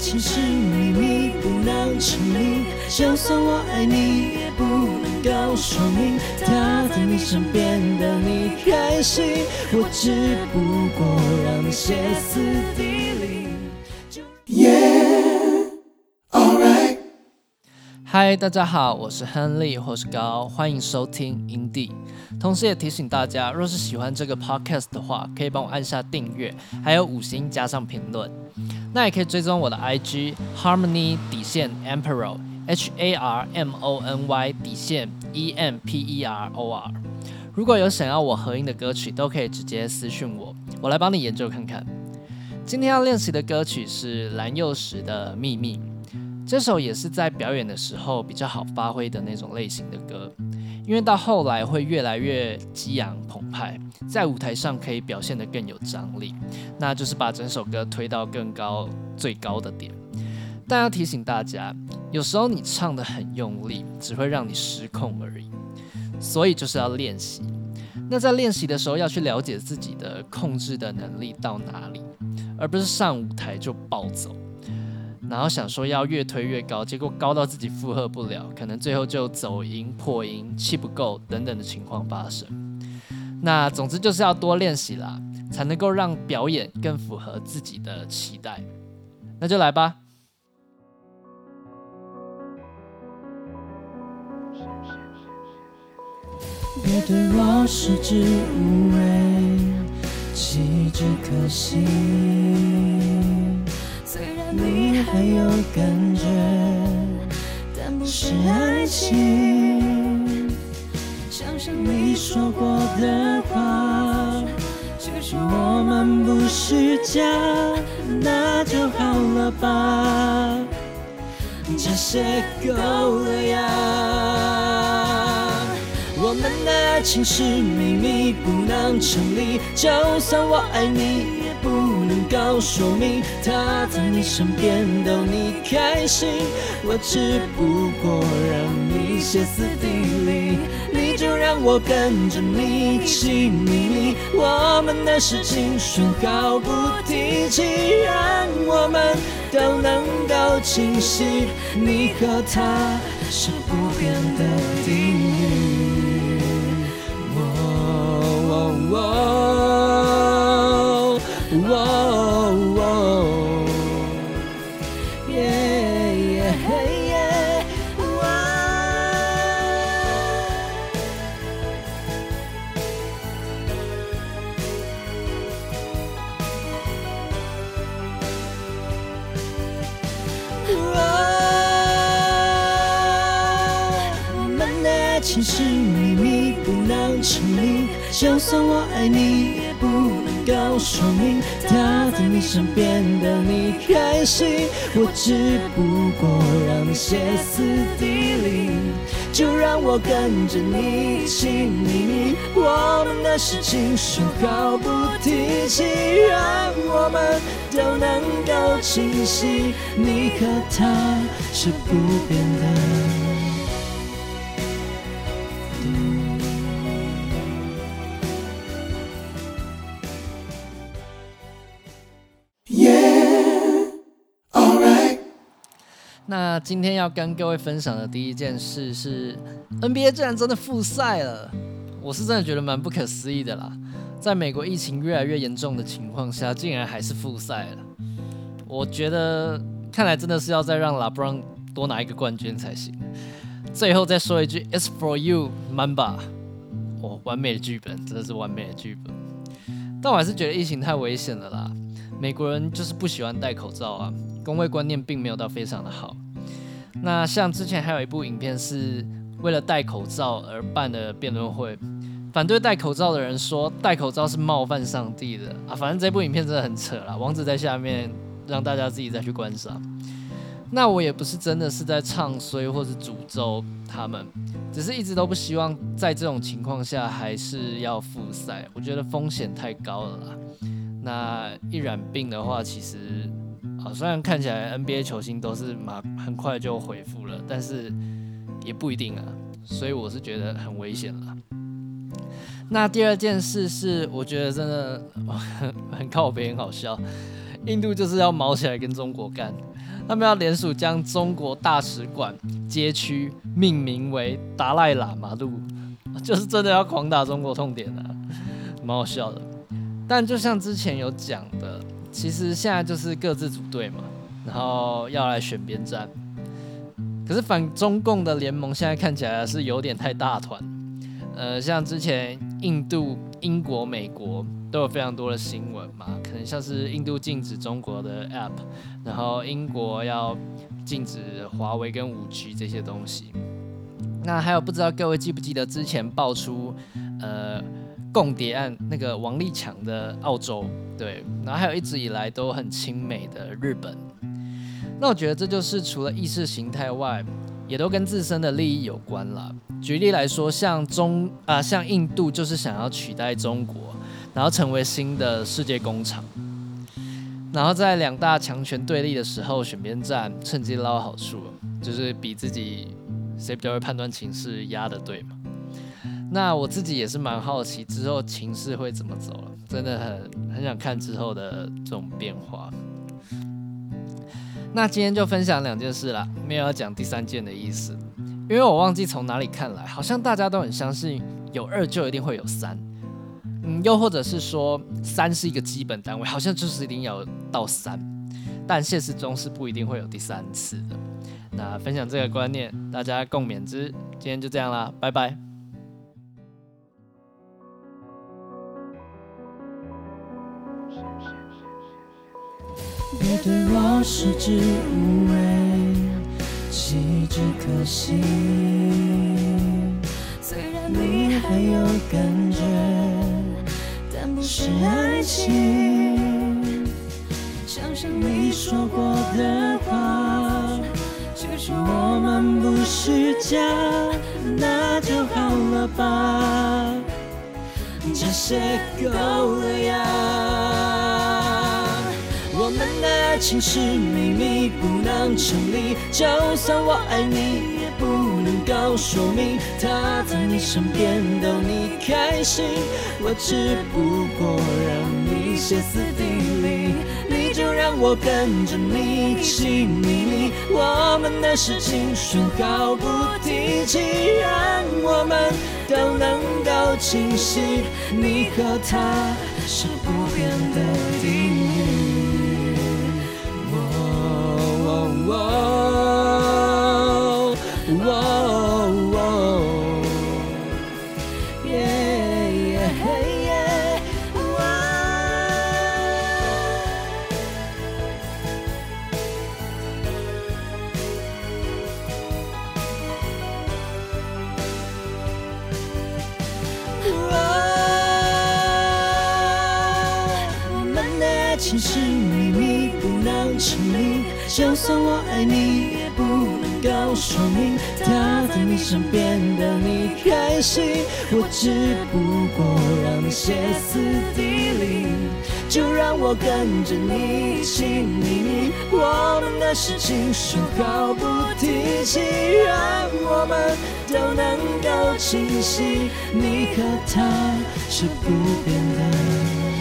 情是秘密，不能证明。就算我爱你，也不能够说明。他在你身边的你开心，我只不过让你歇斯底里。嗨，大家好，我是亨利，或是高，欢迎收听营地。同时也提醒大家，若是喜欢这个 podcast 的话，可以帮我按下订阅，还有五星加上评论。那也可以追踪我的 IG Harmony 底线 Emperor H A R M O N Y 底线 E M P E R O R。如果有想要我合音的歌曲，都可以直接私讯我，我来帮你研究看看。今天要练习的歌曲是蓝幼时的秘密。这首也是在表演的时候比较好发挥的那种类型的歌，因为到后来会越来越激昂澎湃，在舞台上可以表现得更有张力，那就是把整首歌推到更高最高的点。但要提醒大家，有时候你唱得很用力，只会让你失控而已，所以就是要练习。那在练习的时候要去了解自己的控制的能力到哪里，而不是上舞台就暴走。然后想说要越推越高，结果高到自己负荷不了，可能最后就走音、破音、气不够等等的情况发生。那总之就是要多练习啦，才能够让表演更符合自己的期待。那就来吧。别对我食之无味，弃之可惜。你还有感觉，但不是爱情。想想你说过的话，其实我们不是家，那就好了吧，这些够了呀。我们的爱情是秘密，不能成立。就算我爱你。不能够说明他在你身边逗你开心，我只不过让你歇斯底里，你就让我跟着你起秘密，我们的事情说好不提起，让我们都能够清晰，你和他是不变的定律。我们的爱情是秘密，不能证明。就算我爱你，不能够说明。他在你身边的你开心，我只不过让你歇斯底里。就让我跟着你一起秘密，我们的事情说好不提起，让我们都能够清晰。你和他是不变的。那今天要跟各位分享的第一件事是，NBA 竟然真的复赛了，我是真的觉得蛮不可思议的啦。在美国疫情越来越严重的情况下，竟然还是复赛了。我觉得看来真的是要再让 LeBron 多拿一个冠军才行。最后再说一句，It's for you, Mamba。哦，完美的剧本，真的是完美的剧本。但我还是觉得疫情太危险了啦。美国人就是不喜欢戴口罩啊。工位观念并没有到非常的好。那像之前还有一部影片是为了戴口罩而办的辩论会，反对戴口罩的人说戴口罩是冒犯上帝的啊。反正这部影片真的很扯啦，网址在下面，让大家自己再去观赏。那我也不是真的是在唱衰或是诅咒他们，只是一直都不希望在这种情况下还是要复赛，我觉得风险太高了啦。那一染病的话，其实。啊，虽然看起来 NBA 球星都是马很快就恢复了，但是也不一定啊，所以我是觉得很危险了。那第二件事是，我觉得真的很 很靠北，很好笑，印度就是要毛起来跟中国干，他们要联署将中国大使馆街区命名为达赖喇嘛路，就是真的要狂打中国痛点啊，蛮好笑的。但就像之前有讲的，其实现在就是各自组队嘛，然后要来选边站。可是反中共的联盟现在看起来是有点太大团，呃，像之前印度、英国、美国都有非常多的新闻嘛，可能像是印度禁止中国的 App，然后英国要禁止华为跟五 G 这些东西。那还有不知道各位记不记得之前爆出呃共谍案那个王立强的澳洲，对，然后还有一直以来都很亲美的日本。那我觉得这就是除了意识形态外，也都跟自身的利益有关了。举例来说，像中啊，像印度就是想要取代中国，然后成为新的世界工厂。然后在两大强权对立的时候选边站，趁机捞好处，就是比自己谁比较会判断情势压的对嘛。那我自己也是蛮好奇之后情势会怎么走了，真的很很想看之后的这种变化。那今天就分享两件事啦，没有要讲第三件的意思，因为我忘记从哪里看来，好像大家都很相信有二就一定会有三，嗯，又或者是说三是一个基本单位，好像就是一定要到三，但现实中是不一定会有第三次的。那分享这个观念，大家共勉之。今天就这样啦，拜拜。别对我视之无味，弃之可惜。虽然你还有感觉，但不是爱情。想想你说过的话，其实我们不是家，那就好了吧，这些够了呀。情是秘密，不能成立。就算我爱你，也不能够说明。他在你身边逗你开心，我只不过让你歇斯底里，你就让我跟着你亲密密。我们的事情说好不提起，让我们都能够清晰。你和他是不变的定律。情是秘密，不能成立。就算我爱你，也不能够说明。他在你身边逗你开心，我只不过让你歇斯底里。就让我跟着你亲密密，我们的事情说好不提起，让我们都能够清晰。你和他是不变的。